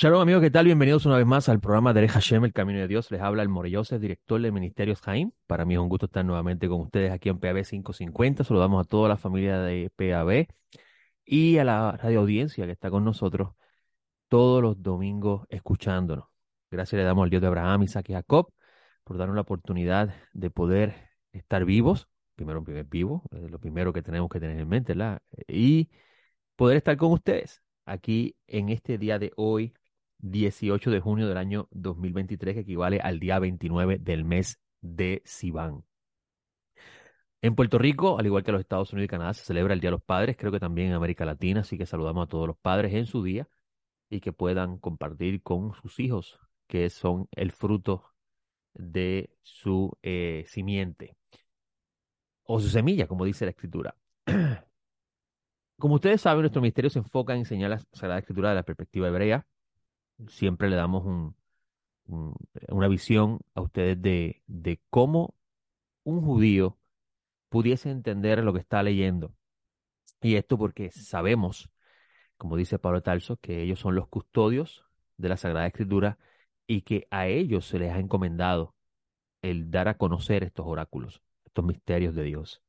Shalom amigos, ¿qué tal? Bienvenidos una vez más al programa de Hashem, el Camino de Dios. Les habla el Morellose, director de Ministerios Jaim. Para mí es un gusto estar nuevamente con ustedes aquí en PAB 550. Saludamos a toda la familia de PAB y a la radio audiencia que está con nosotros todos los domingos escuchándonos. Gracias le damos al Dios de Abraham, Isaac y Jacob por darnos la oportunidad de poder estar vivos. Primero, primer vivo, es lo primero que tenemos que tener en mente, ¿verdad? Y poder estar con ustedes aquí en este día de hoy, 18 de junio del año 2023, que equivale al día 29 del mes de Sivan. En Puerto Rico, al igual que en los Estados Unidos y Canadá, se celebra el Día de los Padres, creo que también en América Latina, así que saludamos a todos los padres en su día y que puedan compartir con sus hijos, que son el fruto de su eh, simiente o su semilla, como dice la Escritura. Como ustedes saben, nuestro ministerio se enfoca en enseñar la Sagrada Escritura de la perspectiva hebrea siempre le damos un, una visión a ustedes de, cómo un judío pudiese entender lo que está leyendo. Y esto porque sabemos, como dice Pablo Tarso, que ellos son los custodios de la Sagrada Escritura y que a ellos se les ha encomendado el dar a conocer estos oráculos, estos misterios de Dios.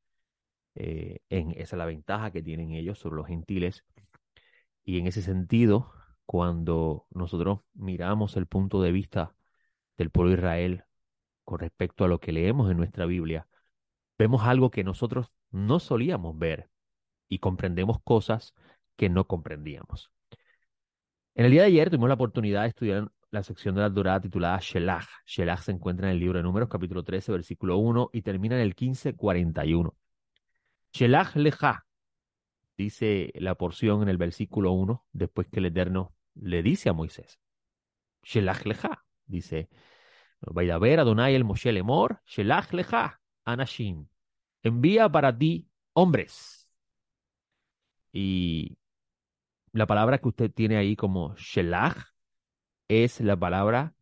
Eh, en, esa es la ventaja que tienen ellos sobre los gentiles. Y en ese sentido, cuando nosotros miramos el punto de vista del pueblo de Israel con respecto a lo que leemos en nuestra Biblia, vemos algo que nosotros no solíamos ver y comprendemos cosas que no comprendíamos. En el día de ayer tuvimos la oportunidad de estudiar la sección de la Torah titulada Shelach. Shelach se encuentra en el libro de Números, capítulo 13, versículo 1, y termina en el 1541. Shelach leja, dice la porción en el versículo 1, después que el Eterno le dice a Moisés, Shelach leja, dice, ver Adonai el Moshe Lemor, Shelach leja, Anashim, envía para ti hombres. Y la palabra que usted tiene ahí como Shelach es la palabra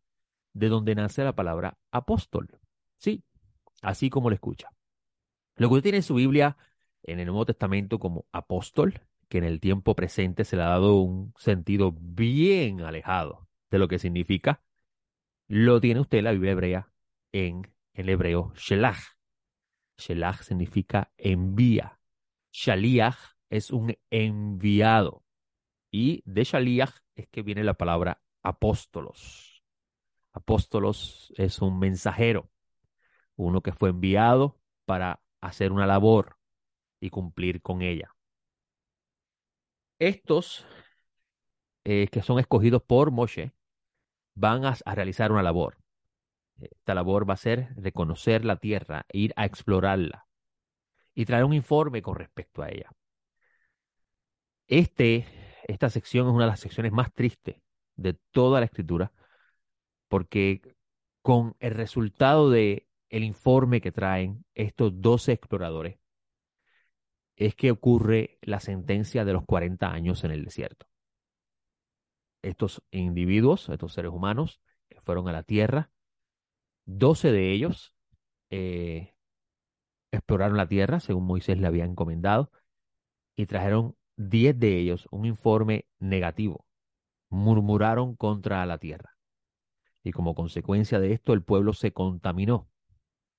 de donde nace la palabra apóstol. Sí, así como lo escucha. Lo que usted tiene en su Biblia en el Nuevo Testamento como apóstol que en el tiempo presente se le ha dado un sentido bien alejado de lo que significa, lo tiene usted la Biblia hebrea en el hebreo Shelach. Shelach significa envía. Shaliach es un enviado. Y de Shaliach es que viene la palabra apóstolos. Apóstolos es un mensajero, uno que fue enviado para hacer una labor y cumplir con ella. Estos eh, que son escogidos por Moshe van a, realizar una labor. Esta labor va a ser reconocer la tierra, ir a explorarla y traer un informe con respecto a ella. Este, esta sección es una de las secciones más tristes de toda la escritura, porque con el resultado de el informe que traen estos 12 exploradores, es que ocurre la sentencia de los 40 años en el desierto. Estos individuos, estos seres humanos fueron a la tierra, 12 de ellos eh, exploraron la tierra según Moisés le había encomendado y trajeron 10 de ellos un informe negativo. Murmuraron contra la tierra. Y como consecuencia de esto el pueblo se contaminó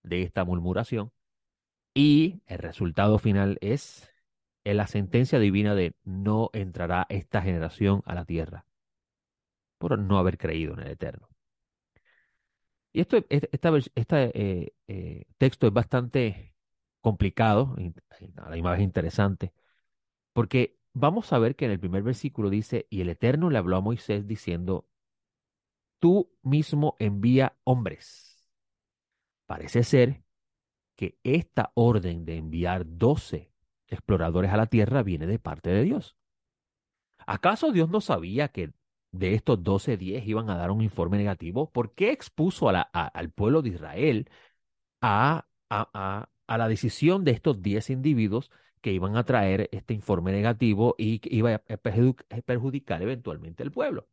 de esta murmuración y el resultado final es en la sentencia divina de no entrará esta generación a la tierra por no haber creído en el Eterno. Y esto, este texto es bastante complicado, a la imagen interesante, porque vamos a ver que en el primer versículo dice, y el Eterno le habló a Moisés diciendo, tú mismo envía hombres. Parece ser que esta orden de enviar doce exploradores a la Tierra viene de parte de Dios. ¿Acaso Dios no sabía que de estos doce, diez iban a dar un informe negativo? ¿Por qué expuso a la, al pueblo de Israel a, a, la decisión de estos diez individuos que iban a traer este informe negativo y que iba a perjudicar eventualmente al pueblo?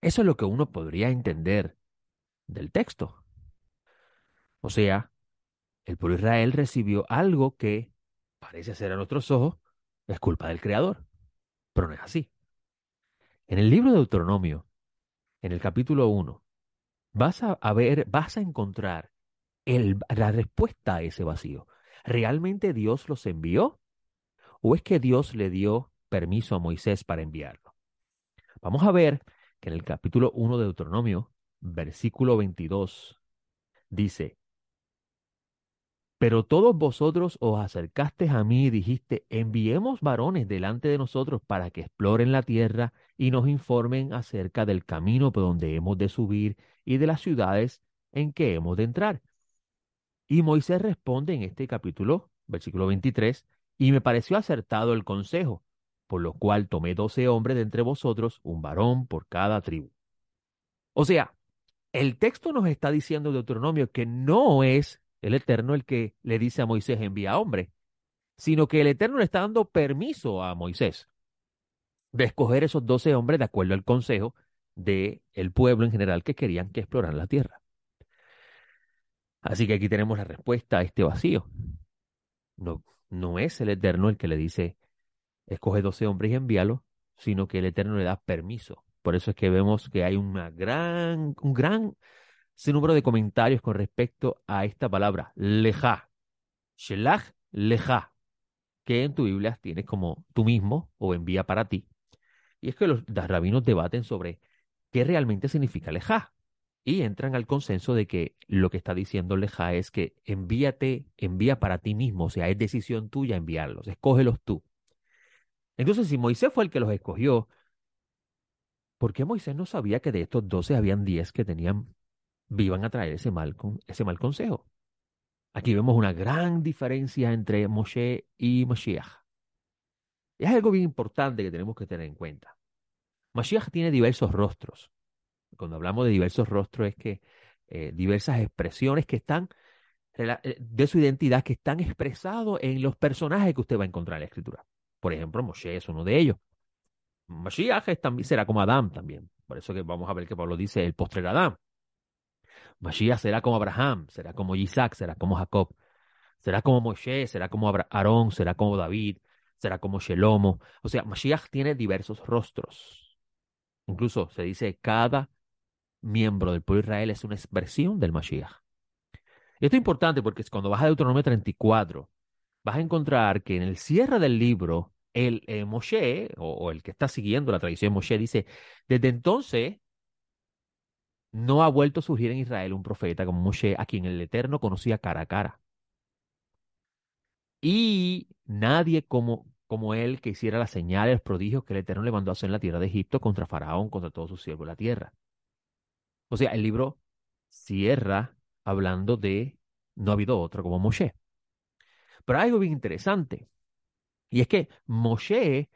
Eso es lo que uno podría entender del texto. O sea, el pueblo de Israel recibió algo que parece ser a nuestros ojos es culpa del Creador, pero no es así. En el libro de Deuteronomio, en el capítulo 1, vas a, ver, vas a encontrar el, la respuesta a ese vacío. ¿Realmente Dios los envió? ¿O es que Dios le dio permiso a Moisés para enviarlo? Vamos a ver que en el capítulo 1 de Deuteronomio, versículo 22, dice, pero todos vosotros os acercasteis a mí y dijiste, enviemos varones delante de nosotros para que exploren la tierra y nos informen acerca del camino por donde hemos de subir y de las ciudades en que hemos de entrar. Y Moisés responde en este capítulo, versículo 23, y me pareció acertado el consejo, por lo cual tomé doce hombres de entre vosotros, un varón por cada tribu. O sea, el texto nos está diciendo Deuteronomio que no es el Eterno el que le dice a Moisés envía hombre, sino que el Eterno le está dando permiso a Moisés de escoger esos doce hombres de acuerdo al consejo del el pueblo en general que querían que exploraran la tierra. Así que aquí tenemos la respuesta a este vacío. No, no es el Eterno el que le dice, escoge doce hombres y envíalo, sino que el Eterno le da permiso. Por eso es que vemos que hay una gran, un gran número de comentarios con respecto a esta palabra, leja, shelach, leja, que en tu Biblia tienes como tú mismo o envía para ti. Y es que los, rabinos debaten sobre qué realmente significa leja y entran al consenso de que lo que está diciendo leja es que envíate, envía para ti mismo, o sea, es decisión tuya enviarlos, escógelos tú. Entonces, si Moisés fue el que los escogió, ¿por qué Moisés no sabía que de estos doce habían diez que tenían vivan a traer ese mal, ese mal consejo. Aquí vemos una gran diferencia entre Moshe y Mashiach. Es algo bien importante que tenemos que tener en cuenta. Mashiach tiene diversos rostros. Cuando hablamos de diversos rostros es que eh, diversas expresiones que están eh, de su identidad que están expresados en los personajes que usted va a encontrar en la escritura. Por ejemplo, Moshe es uno de ellos. Mashiach también, será como Adán también. Por eso que vamos a ver que Pablo dice el postrer Adán. Mashiach será como Abraham, será como Isaac, será como Jacob, será como Moshe, será como Aarón, será como David, será como Shelomo. O sea, Mashiach tiene diversos rostros. Incluso se dice cada miembro del pueblo de Israel es una expresión del Mashiach. Y esto es importante porque cuando vas a Deuteronomio 34, vas a encontrar que en el cierre del libro, el eh, Moshe, o, o, el que está siguiendo la tradición de Moshe, dice, desde entonces no ha vuelto a surgir en Israel un profeta como Moshe, a quien el Eterno conocía cara a cara. Y nadie como, como él que hiciera las señales, los prodigios que el Eterno le mandó a hacer en la tierra de Egipto contra Faraón, contra todos sus siervos de la tierra. O sea, el libro cierra hablando de no ha habido otro como Moshe. Pero hay algo bien interesante. Y es que Moshe,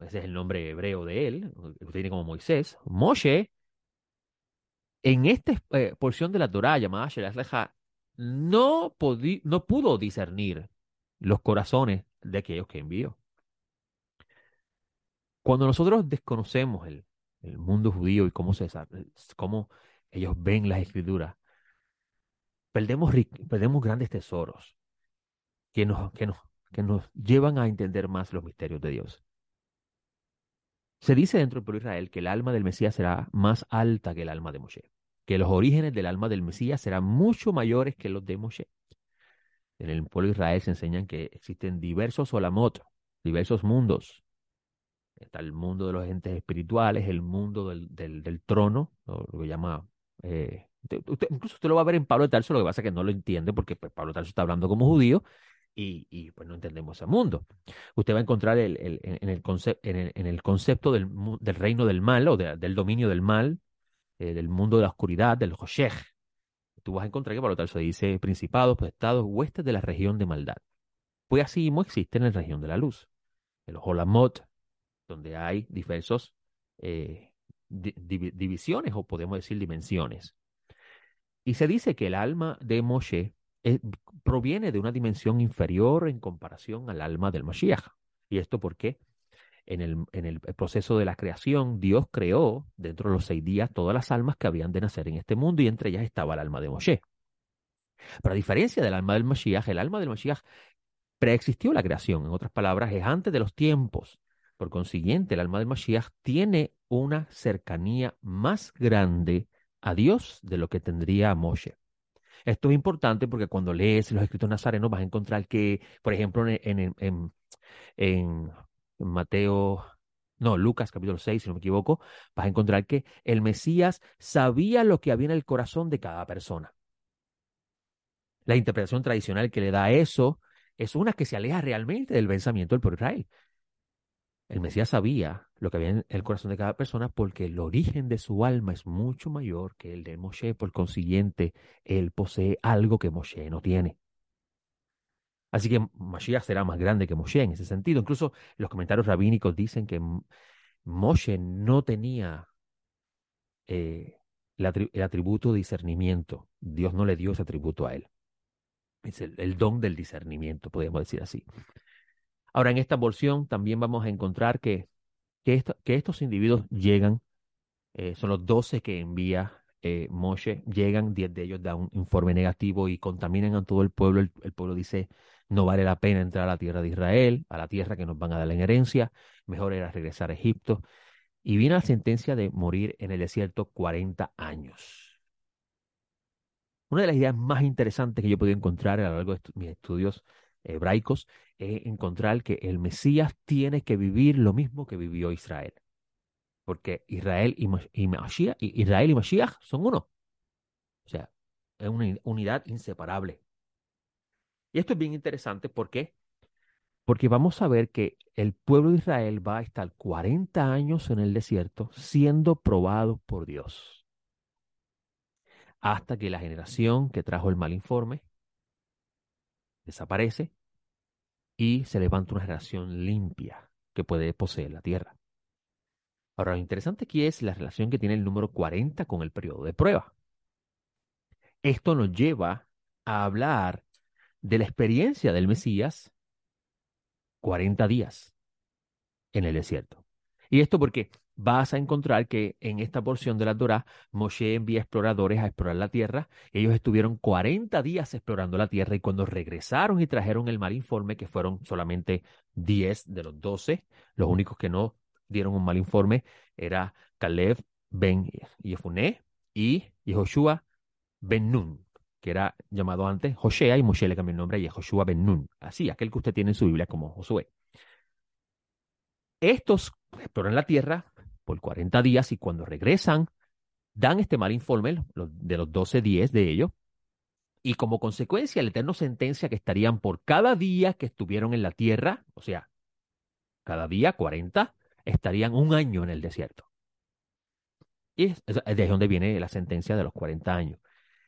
ese es el nombre hebreo de él, que tiene como Moisés, Moshe en esta eh, porción de la Torah llamada Shelah no, no pudo discernir los corazones de aquellos que envió. Cuando nosotros desconocemos el, mundo judío y cómo, se, cómo ellos ven las escrituras, perdemos, perdemos grandes tesoros que nos, que, nos, que nos llevan a entender más los misterios de Dios. Se dice dentro del pueblo de Israel que el alma del Mesías será más alta que el alma de Moshe, que los orígenes del alma del Mesías serán mucho mayores que los de Moshe. En el pueblo de Israel se enseñan que existen diversos olamot, diversos mundos. Está el mundo de los entes espirituales, el mundo del, del, trono, lo que llama... Eh, incluso usted lo va a ver en Pablo de Tarso, lo que pasa es que no lo entiende porque pues, Pablo de Tarso está hablando como judío y, pues no entendemos ese mundo. Usted va a encontrar el, el, en, el en, el, concepto del, del, reino del mal o del dominio del mal, eh, del mundo de la oscuridad, del Hoshech. Tú vas a encontrar que por lo tal se dice principados, estados, huestes de la región de maldad. Pues así mismo existe en la región de la luz. El Holamot, donde hay diversos eh, divisiones o podemos decir dimensiones. Y se dice que el alma de Moshe eh, proviene de una dimensión inferior en comparación al alma del Mashiach. ¿Y esto por qué? En el, en el, proceso de la creación, Dios creó dentro de los seis días todas las almas que habían de nacer en este mundo y entre ellas estaba el alma de Moshe. Pero a diferencia del alma del Mashiach, el alma del Mashiach preexistió la creación. En otras palabras, es antes de los tiempos. Por consiguiente, el alma del Mashiach tiene una cercanía más grande a Dios de lo que tendría Moshe. Esto es importante porque cuando lees los escritos nazarenos vas a encontrar que, por ejemplo, en, Mateo, no, Lucas capítulo 6, si no me equivoco, vas a encontrar que el Mesías sabía lo que había en el corazón de cada persona. La interpretación tradicional que le da eso es una que se aleja realmente del pensamiento del pueblo Israel. El Mesías sabía lo que había en el corazón de cada persona porque el origen de su alma es mucho mayor que el de Moshe. Por consiguiente, él posee algo que Moshe no tiene. Así que Mashiach será más grande que Moshe en ese sentido. Incluso los comentarios rabínicos dicen que Moshe no tenía eh, el, atributo de discernimiento. Dios no le dio ese atributo a él. Es el don del discernimiento, podríamos decir así. Ahora, en esta porción también vamos a encontrar que, que, estos individuos llegan, eh, son los doce que envía eh, Moshe, llegan, diez de ellos dan un informe negativo y contaminan a todo el pueblo. El, pueblo dice, no vale la pena entrar a la tierra de Israel, a la tierra que nos van a dar en herencia, mejor era regresar a Egipto. Y viene la sentencia de morir en el desierto 40 años. Una de las ideas más interesantes que yo he podido encontrar a lo largo de mis estudios hebraicos es encontrar que el Mesías tiene que vivir lo mismo que vivió Israel. Porque Israel y, Mashiach, Israel y son uno. O sea, es una unidad inseparable. Y esto es bien interesante porque porque vamos a ver que el pueblo de Israel va a estar 40 años en el desierto siendo probado por Dios. Hasta que la generación que trajo el mal informe desaparece y se levanta una generación limpia que puede poseer la tierra. Ahora, lo interesante aquí es la relación que tiene el número 40 con el periodo de prueba. Esto nos lleva a hablar de la experiencia del Mesías 40 días en el desierto. Y esto porque vas a encontrar que en esta porción de la Torah, Moshe envía exploradores a explorar la tierra. Ellos estuvieron 40 días explorando la tierra y cuando regresaron y trajeron el mal informe, que fueron solamente 10 de los 12, los únicos que no dieron un mal informe era Caleb ben Yefuné y Yehoshua ben Nun, que era llamado antes Joshea y Moshe le cambió el nombre a Yehoshua ben Nun, así, aquel que usted tiene en su Biblia como Josué. Estos exploran la tierra, por 40 días y cuando regresan, dan este mal informe de los 12 días de ellos y como consecuencia el Eterno sentencia que estarían por cada día que estuvieron en la tierra, o sea, cada día 40, estarían un año en el desierto. Y es, de donde viene la sentencia de los 40 años.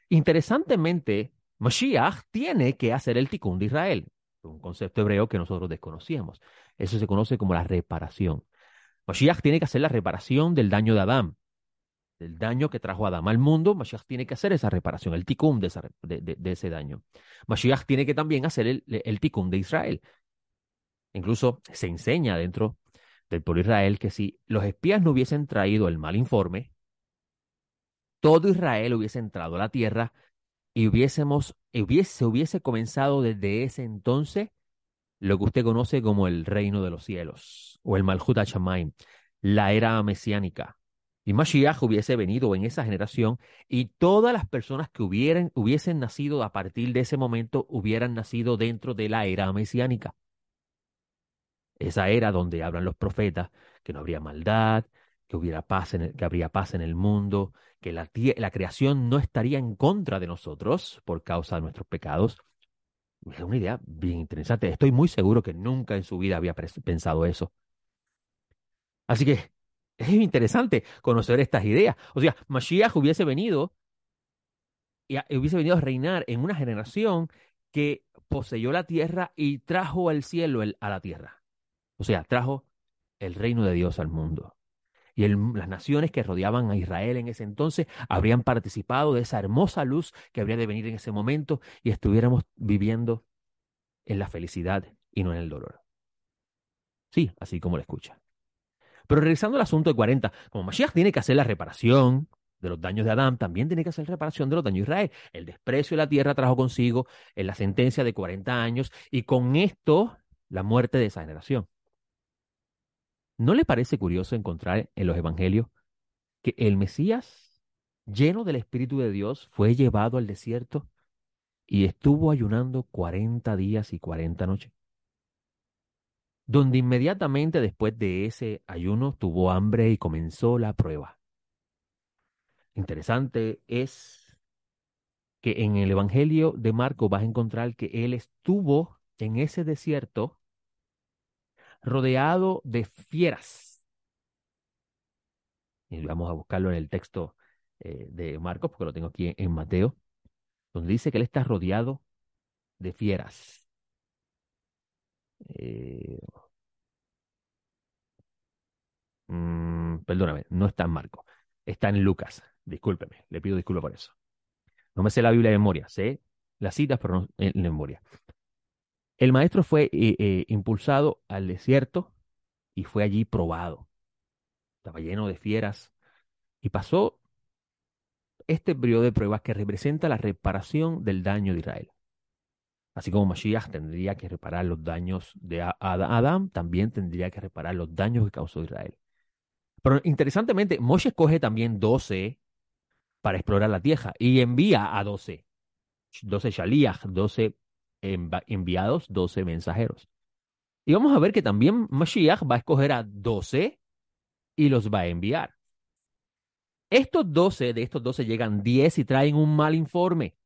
Interesantemente, Mashiach tiene que hacer el tikkun de Israel, un concepto hebreo que nosotros desconocíamos. Eso se conoce como la reparación. Mashiach tiene que hacer la reparación del daño de Adán, del daño que trajo Adán al mundo. Mashiach tiene que hacer esa reparación, el tikkun de, ese daño. Mashiach tiene que también hacer el, el tikkun de Israel. Incluso se enseña dentro del pueblo Israel que si los espías no hubiesen traído el mal informe, todo Israel hubiese entrado a la tierra y hubiésemos, hubiese, se hubiese comenzado desde ese entonces lo que usted conoce como el reino de los cielos o el Malhut HaShamayim, la era mesiánica. Y Mashiach hubiese venido en esa generación y todas las personas que hubieran, hubiesen nacido a partir de ese momento hubieran nacido dentro de la era mesiánica. Esa era donde hablan los profetas, que no habría maldad, que, hubiera paz en que habría paz en el mundo, que la, la creación no estaría en contra de nosotros por causa de nuestros pecados, es una idea bien interesante. Estoy muy seguro que nunca en su vida había pensado eso. Así que es interesante conocer estas ideas. O sea, Mashiach hubiese venido y hubiese venido a reinar en una generación que poseyó la tierra y trajo al cielo a la tierra. O sea, trajo el reino de Dios al mundo. Y las naciones que rodeaban a Israel en ese entonces habrían participado de esa hermosa luz que habría de venir en ese momento y estuviéramos viviendo en la felicidad y no en el dolor. Sí, así como lo escucha. Pero regresando al asunto de 40, como Mashiach tiene que hacer la reparación de los daños de Adán, también tiene que hacer reparación de los daños de Israel. El desprecio de la tierra trajo consigo en la sentencia de 40 años y con esto la muerte de esa generación. ¿No le parece curioso encontrar en los evangelios que el Mesías, lleno del Espíritu de Dios, fue llevado al desierto y estuvo ayunando 40 días y 40 noches? Donde inmediatamente después de ese ayuno tuvo hambre y comenzó la prueba. Interesante es que en el Evangelio de Marco vas a encontrar que él estuvo en ese desierto rodeado de fieras. Y vamos a buscarlo en el texto eh, de Marcos, porque lo tengo aquí en, Mateo, donde dice que él está rodeado de fieras. Eh, mm, perdóname, no está en Marcos, está en Lucas. Discúlpeme, le pido disculpas por eso. No me sé la Biblia de memoria, sé las citas, pero no en memoria. El maestro fue eh, eh, impulsado al desierto y fue allí probado. Estaba lleno de fieras y pasó este periodo de pruebas que representa la reparación del daño de Israel. Así como Mashiach tendría que reparar los daños de Adán, también tendría que reparar los daños que causó Israel. Pero interesantemente, Moshe escoge también 12 para explorar la tierra y envía a 12. 12 Shaliach, 12 enviados 12 mensajeros. Y vamos a ver que también Mashiach va a escoger a 12 y los va a enviar. Estos 12, de estos 12 llegan 10 y traen un mal informe.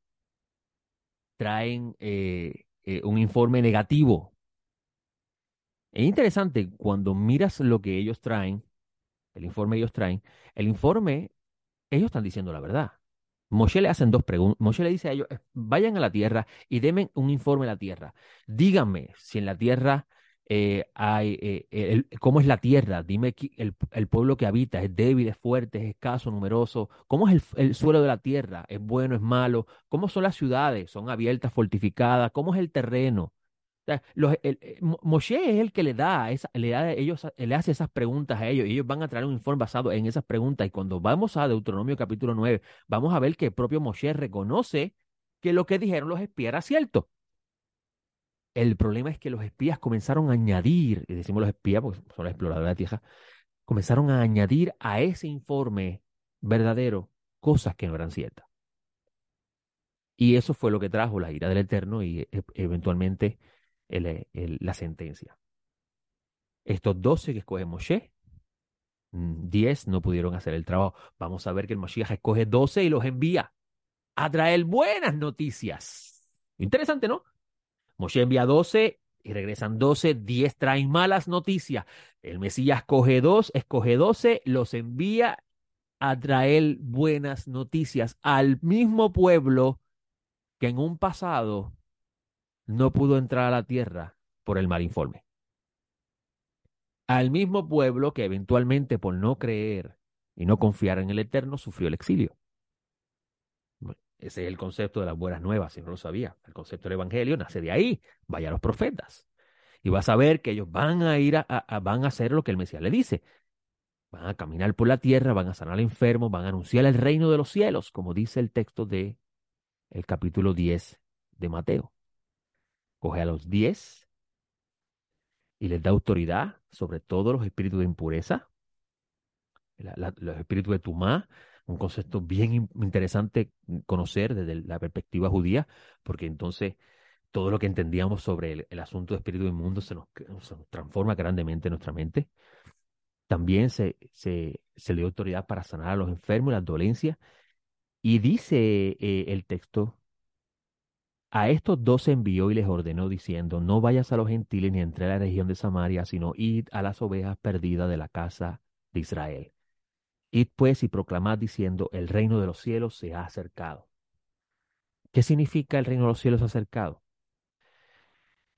Traen eh, eh, un informe negativo. Es interesante cuando miras lo que ellos traen, el informe ellos traen, el informe, ellos están diciendo la verdad. Moshe le hacen dos preguntas. Moshe le dice a ellos, vayan a la tierra y denme un informe de la tierra. Díganme si en la tierra eh, hay, eh, cómo es la tierra. Dime el, el, pueblo que habita es débil, es fuerte, es escaso, numeroso. ¿Cómo es el, suelo de la tierra? ¿Es bueno, es malo? ¿Cómo son las ciudades? ¿Son abiertas, fortificadas? ¿Cómo es el terreno? Los, eh, Moshe es el que le da, le da ellos, le hace esas preguntas a ellos y ellos van a traer un informe basado en esas preguntas. Y cuando vamos a Deuteronomio capítulo 9, vamos a ver que el propio Moshe reconoce que lo que dijeron los espías era cierto. El problema es que los espías comenzaron a añadir, y decimos los espías porque son los exploradores de la tierra, comenzaron a añadir a ese informe verdadero cosas que no eran ciertas. Y eso fue lo que trajo la ira del Eterno y e, eventualmente la sentencia. Estos 12 que escoge Moshe, 10 mm, no pudieron hacer el trabajo. Vamos a ver que el Moshiach escoge 12 y los envía a traer buenas noticias. Interesante, ¿no? Moshe envía 12 y regresan 12, 10 traen malas noticias. El Mesías escoge 2, escoge 12, los envía a traer buenas noticias al mismo pueblo que en un pasado no pudo entrar a la tierra por el mal informe. Al mismo pueblo que eventualmente por no creer y no confiar en el Eterno sufrió el exilio. ese es el concepto de las buenas nuevas, si no lo sabía. El concepto del Evangelio nace de ahí. Vaya a los profetas. Y vas a ver que ellos van a ir a, van a hacer lo que el Mesías le dice. Van a caminar por la tierra, van a sanar al enfermo, van a anunciar el reino de los cielos, como dice el texto de el capítulo 10 de Mateo coge a los diez y les da autoridad sobre todos los espíritus de impureza, los espíritus de Tumá, un concepto bien interesante conocer desde la perspectiva judía, porque entonces todo lo que entendíamos sobre el, asunto de espíritu inmundo se nos, se nos, transforma grandemente en nuestra mente. También se, se, le dio autoridad para sanar a los enfermos las dolencias. Y dice eh, el texto a estos dos envió y les ordenó diciendo, no vayas a los gentiles ni entre a la región de Samaria, sino id a las ovejas perdidas de la casa de Israel. Id pues y proclamad diciendo, el reino de los cielos se ha acercado. ¿Qué significa el reino de los cielos acercado?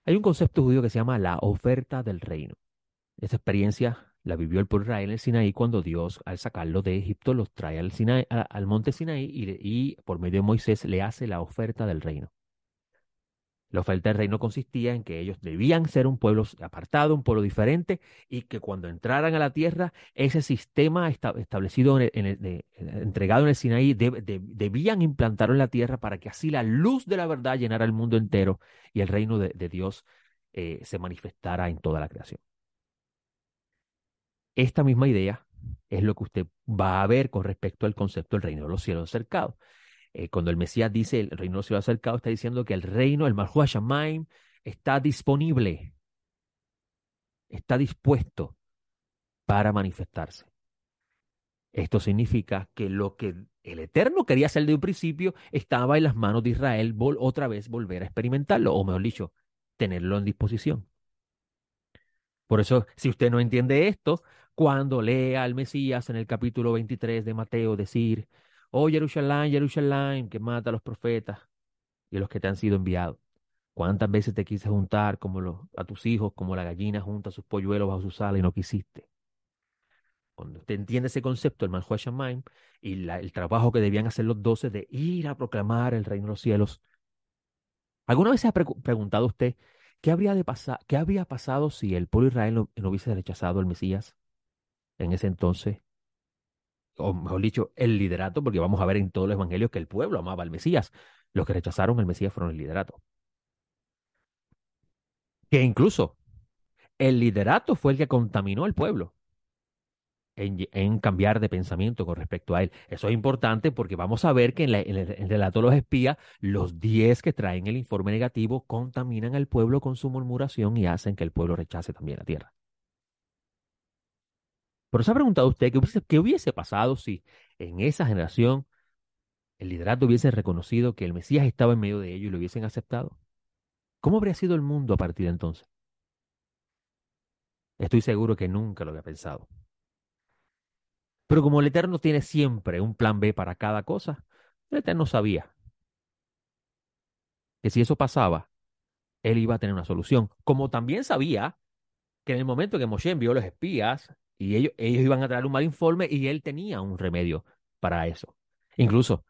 Hay un concepto judío que se llama la oferta del reino. Esta experiencia la vivió el pueblo Israel en el Sinaí cuando Dios, al sacarlo de Egipto, los trae al, al monte Sinaí y por medio de Moisés le hace la oferta del reino. La oferta del reino consistía en que ellos debían ser un pueblo apartado, un pueblo diferente, y que cuando entraran a la tierra, ese sistema establecido, el, entregado en el Sinaí, debían implantarlo en la tierra para que así la luz de la verdad llenara el mundo entero y el reino de, Dios eh, se manifestara en toda la creación. Esta misma idea es lo que usted va a ver con respecto al concepto del reino de los cielos acercados. Eh, cuando el Mesías dice el reino de los cielos acercados, está diciendo que el reino, el Malhua Shamaim, está disponible, está dispuesto para manifestarse. Esto significa que lo que el Eterno quería hacer de un principio estaba en las manos de Israel otra vez volver a experimentarlo, o mejor dicho, tenerlo en disposición. Por eso, si usted no entiende esto, cuando lea al Mesías en el capítulo 23 de Mateo decir, oh Jerusalén, Jerusalén, que mata a los profetas y a los que te han sido enviados. ¿Cuántas veces te quise juntar como a tus hijos, como la gallina junta a sus polluelos bajo su sala y no quisiste? Cuando usted entiende ese concepto, el Manhua Shamaim, y el trabajo que debían hacer los doce de ir a proclamar el reino de los cielos, ¿alguna vez se ha preguntado usted qué habría, de qué pasado si el pueblo Israel no hubiese rechazado al Mesías en ese entonces? O mejor dicho, el liderato, porque vamos a ver en todos los evangelios que el pueblo amaba al Mesías. Los que rechazaron al Mesías fueron el liderato que incluso el liderato fue el que contaminó al pueblo en, cambiar de pensamiento con respecto a él. Eso es importante porque vamos a ver que en, el, relato de los espías, los diez que traen el informe negativo contaminan al pueblo con su murmuración y hacen que el pueblo rechace también la tierra. Pero se ha preguntado usted qué hubiese, pasado si en esa generación el liderato hubiese reconocido que el Mesías estaba en medio de ellos y lo hubiesen aceptado. ¿Cómo habría sido el mundo a partir de entonces? Estoy seguro que nunca lo había pensado. Pero como el Eterno tiene siempre un plan B para cada cosa, el Eterno sabía que si eso pasaba, él iba a tener una solución. Como también sabía que en el momento que Moshe envió los espías y ellos, ellos iban a traer un mal informe y él tenía un remedio para eso. Incluso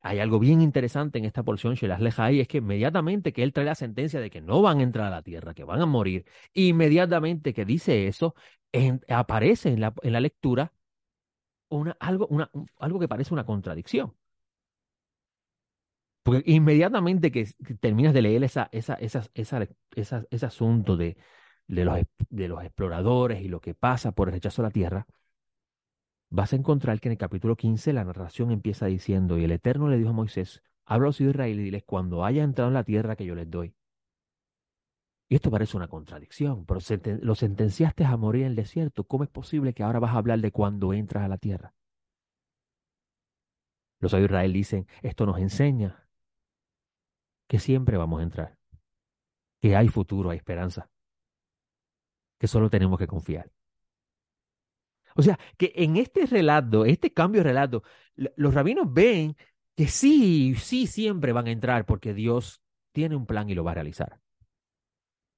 hay algo bien interesante en esta porción, Shelas Lejai, es que inmediatamente que él trae la sentencia de que no van a entrar a la tierra, que van a morir, inmediatamente que dice eso, aparece en la, en la lectura algo, algo que parece una contradicción. Porque inmediatamente que, terminas de leer esa, esa, esa, ese asunto de, de, los, de los exploradores y lo que pasa por el rechazo a la tierra, vas a encontrar que en el capítulo 15 la narración empieza diciendo, y el Eterno le dijo a Moisés, habla a los Israel y diles, cuando haya entrado en la tierra que yo les doy. Y esto parece una contradicción, pero lo sentenciaste a morir en el desierto. ¿Cómo es posible que ahora vas a hablar de cuando entras a la tierra? Los de Israel dicen, esto nos enseña que siempre vamos a entrar, que hay futuro, hay esperanza, que solo tenemos que confiar. O sea, que en este relato, este cambio de relato, los rabinos ven que sí, sí, siempre van a entrar porque Dios tiene un plan y lo va a realizar.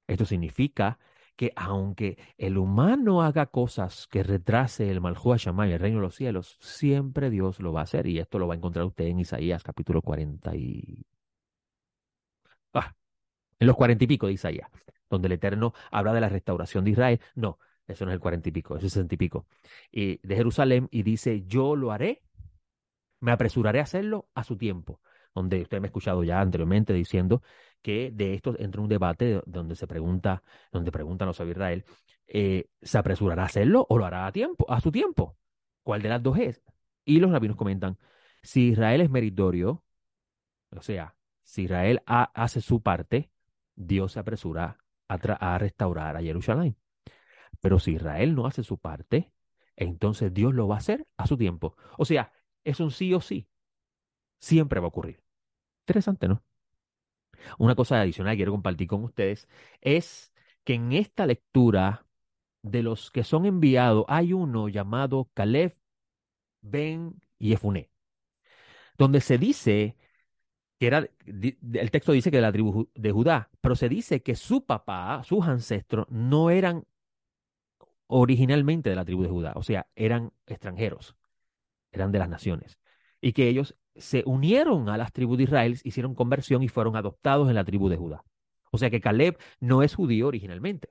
Esto significa que aunque el humano haga cosas que retrase el Malhua Shammai, el reino de los cielos, siempre Dios lo va a hacer. Y esto lo va a encontrar usted en Isaías capítulo 40 y... Ah, en los cuarenta y pico de Isaías, donde el Eterno habla de la restauración de Israel. No, eso no es el cuarenta y pico, eso es sesenta y pico. De Jerusalén y dice, yo lo haré, me apresuraré a hacerlo a su tiempo. Donde usted me ha escuchado ya anteriormente diciendo que de esto entra un debate donde se pregunta, donde preguntan los Israel, eh, ¿se apresurará a hacerlo o lo hará a tiempo, a su tiempo? ¿Cuál de las dos es? Y los rabinos comentan, si Israel es meritorio, o sea, si Israel hace su parte, Dios se apresura a, restaurar a Jerusalén. Pero si Israel no hace su parte, entonces Dios lo va a hacer a su tiempo. O sea, es un sí o sí. Siempre va a ocurrir. Interesante, ¿no? Una cosa adicional que quiero compartir con ustedes es que en esta lectura de los que son enviados hay uno llamado Caleb Ben Yefuné, donde se dice que era, el texto dice que de la tribu de Judá, pero se dice que su papá, sus ancestros, no eran originalmente de la tribu de Judá, o sea, eran extranjeros, eran de las naciones, y que ellos se unieron a las tribus de Israel, hicieron conversión y fueron adoptados en la tribu de Judá. O sea que Caleb no es judío originalmente.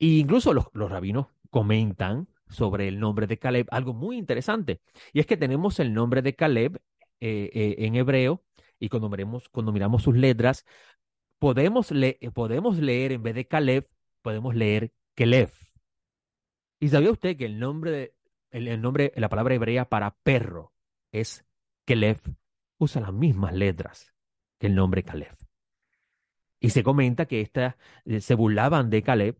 E incluso los, los rabinos comentan sobre el nombre de Caleb algo muy interesante, y es que tenemos el nombre de Caleb eh, eh, en hebreo, y cuando cuando miramos sus letras, podemos, le podemos leer en vez de Caleb, podemos leer Kelev. ¿Y sabía usted que el nombre de, el, nombre, la palabra hebrea para perro es Kelef? Usa las mismas letras que el nombre Caleb. Y se comenta que esta, eh, se burlaban de Caleb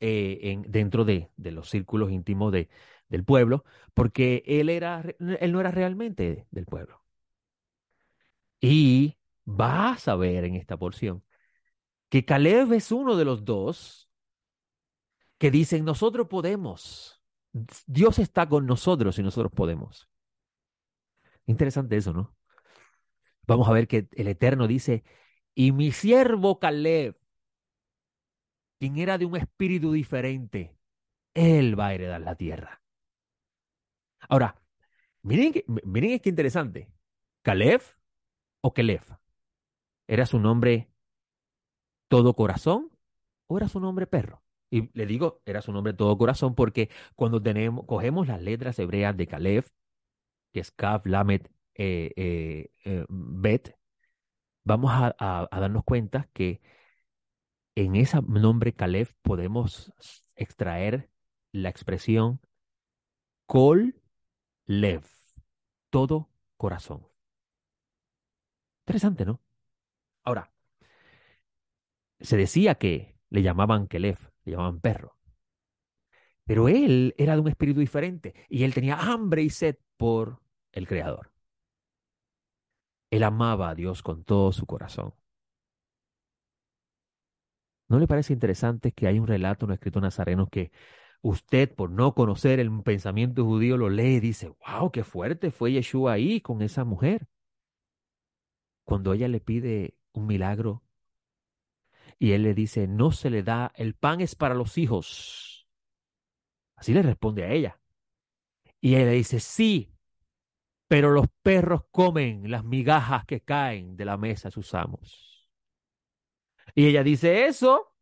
eh, en, dentro de, los círculos íntimos de, del pueblo, porque él, era, él no era realmente del pueblo. Y vas a ver en esta porción que Caleb es uno de los dos que dicen, nosotros podemos, Dios está con nosotros y nosotros podemos. Interesante eso, ¿no? Vamos a ver que el Eterno dice, y mi siervo Caleb, quien era de un espíritu diferente, él va a heredar la tierra. Ahora, miren, que, miren qué interesante. Caleb o Kelef, ¿era su nombre todo corazón o era su nombre perro? Y le digo, era su nombre todo corazón porque cuando tenemos, cogemos las letras hebreas de Caleb, que es Kaf, Lamet, eh, eh, eh, Bet, vamos a, darnos cuenta que en ese nombre Caleb podemos extraer la expresión Kol Lev, todo corazón. Interesante, ¿no? Ahora, se decía que le llamaban Kelef, le llamaban perro. Pero él era de un espíritu diferente y él tenía hambre y sed por el Creador. Él amaba a Dios con todo su corazón. ¿No le parece interesante que hay un relato en escrito nazareno que usted, por no conocer el pensamiento judío, lo lee y dice, wow, qué fuerte fue Yeshua ahí con esa mujer? Cuando ella le pide un milagro y él le dice, no se le da, el pan es para los hijos. Así le responde a ella. Y ella le dice, sí, pero los perros comen las migajas que caen de la mesa de sus amos. Y ella dice eso.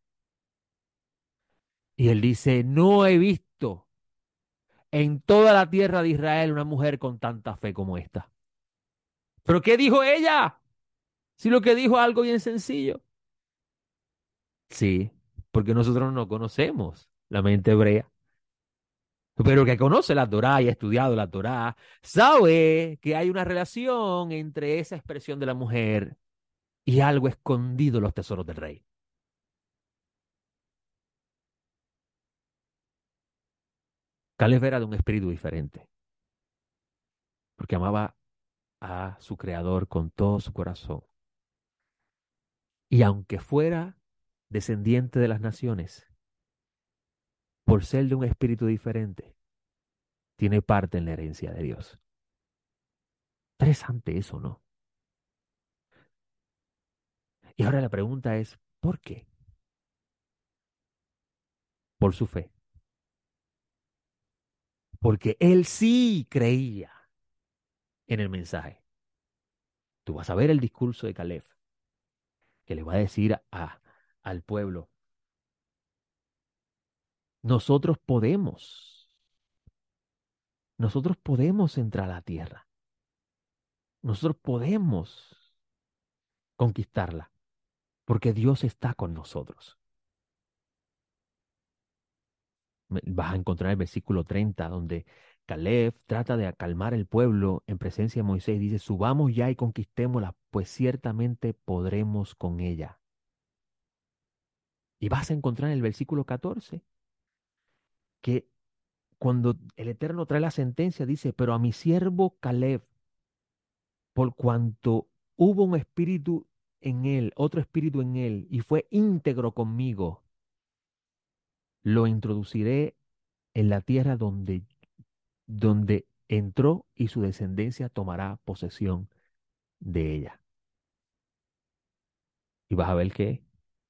Y él dice, no he visto en toda la tierra de Israel una mujer con tanta fe como esta. ¿Pero qué dijo ella? Si lo que dijo algo bien sencillo. Sí, porque nosotros no conocemos la mente hebrea. Pero que conoce la Torá y ha estudiado la Torá, sabe que hay una relación entre esa expresión de la mujer y algo escondido en los tesoros del rey. Caleb era de un espíritu diferente, porque amaba a su creador con todo su corazón. Y aunque fuera descendiente de las naciones, por ser de un espíritu diferente, tiene parte en la herencia de Dios. Interesante eso, ¿no? Y ahora la pregunta es, ¿por qué? Por su fe. Porque él sí creía en el mensaje. Tú vas a ver el discurso de Caleb, que le va a decir a, al pueblo, nosotros podemos, nosotros podemos entrar a la tierra, nosotros podemos conquistarla, porque Dios está con nosotros. Vas a encontrar el versículo 30, donde Caleb trata de acalmar el pueblo en presencia de Moisés. Dice, subamos ya y conquistémosla, pues ciertamente podremos con ella. Y vas a encontrar en el versículo 14 que cuando el Eterno trae la sentencia, dice, pero a mi siervo Caleb, por cuanto hubo un espíritu en él, otro espíritu en él, y fue íntegro conmigo, lo introduciré en la tierra donde, donde entró y su descendencia tomará posesión de ella. Y vas a ver que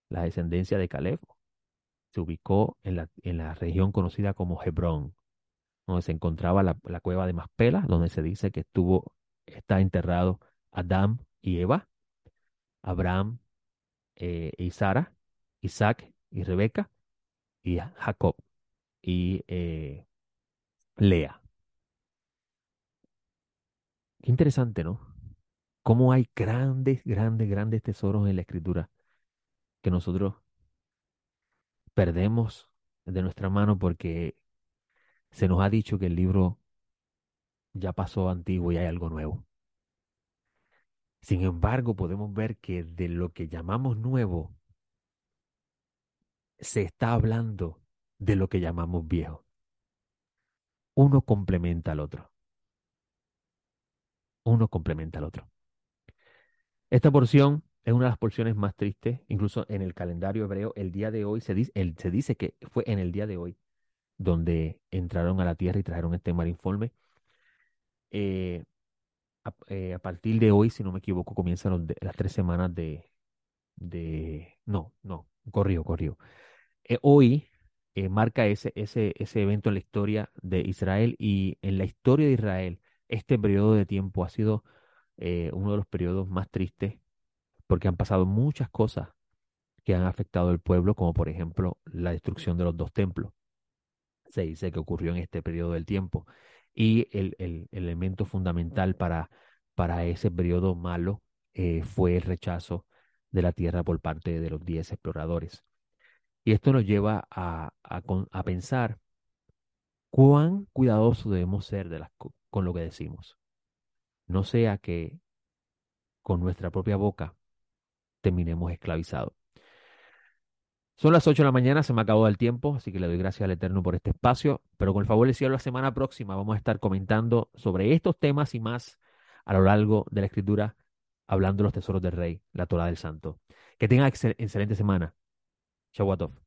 la descendencia de Caleb, se ubicó en la, en la región conocida como Hebrón, donde se encontraba la, la cueva de Maspela, donde se dice que estuvo, está enterrado Adán y Eva, Abraham eh, y Sara, Isaac y Rebeca, y Jacob y eh, Lea. Interesante, ¿no? Cómo hay grandes, grandes, grandes tesoros en la escritura que nosotros perdemos de nuestra mano porque se nos ha dicho que el libro ya pasó antiguo y hay algo nuevo. Sin embargo, podemos ver que de lo que llamamos nuevo se está hablando de lo que llamamos viejo. Uno complementa al otro. Uno complementa al otro. Esta porción es una de las porciones más tristes, incluso en el calendario hebreo, el día de hoy se dice, que fue en el día de hoy donde entraron a la tierra y trajeron este marinforme. Eh, eh, a, partir de hoy, si no me equivoco, comienzan las tres semanas de, de... No, no, corrió, corrió. Eh, hoy marca ese, ese, ese evento en la historia de Israel y en la historia de Israel, este periodo de tiempo ha sido uno de los periodos más tristes porque han pasado muchas cosas que han afectado al pueblo, como por ejemplo la destrucción de los dos templos. Se dice que ocurrió en este periodo del tiempo. Y el, elemento fundamental para, para ese periodo malo eh, fue el rechazo de la tierra por parte de los diez exploradores. Y esto nos lleva a, a, pensar cuán cuidadosos debemos ser de las, con lo que decimos. No sea que con nuestra propia boca terminemos esclavizados. Son las 8 de la mañana, se me acabó el tiempo, así que le doy gracias al Eterno por este espacio, pero con el favor del cielo, la semana próxima vamos a estar comentando sobre estos temas y más a lo largo de la Escritura, hablando de los tesoros del Rey, la Torah del Santo. Que tengan excelente semana. Shavuatov.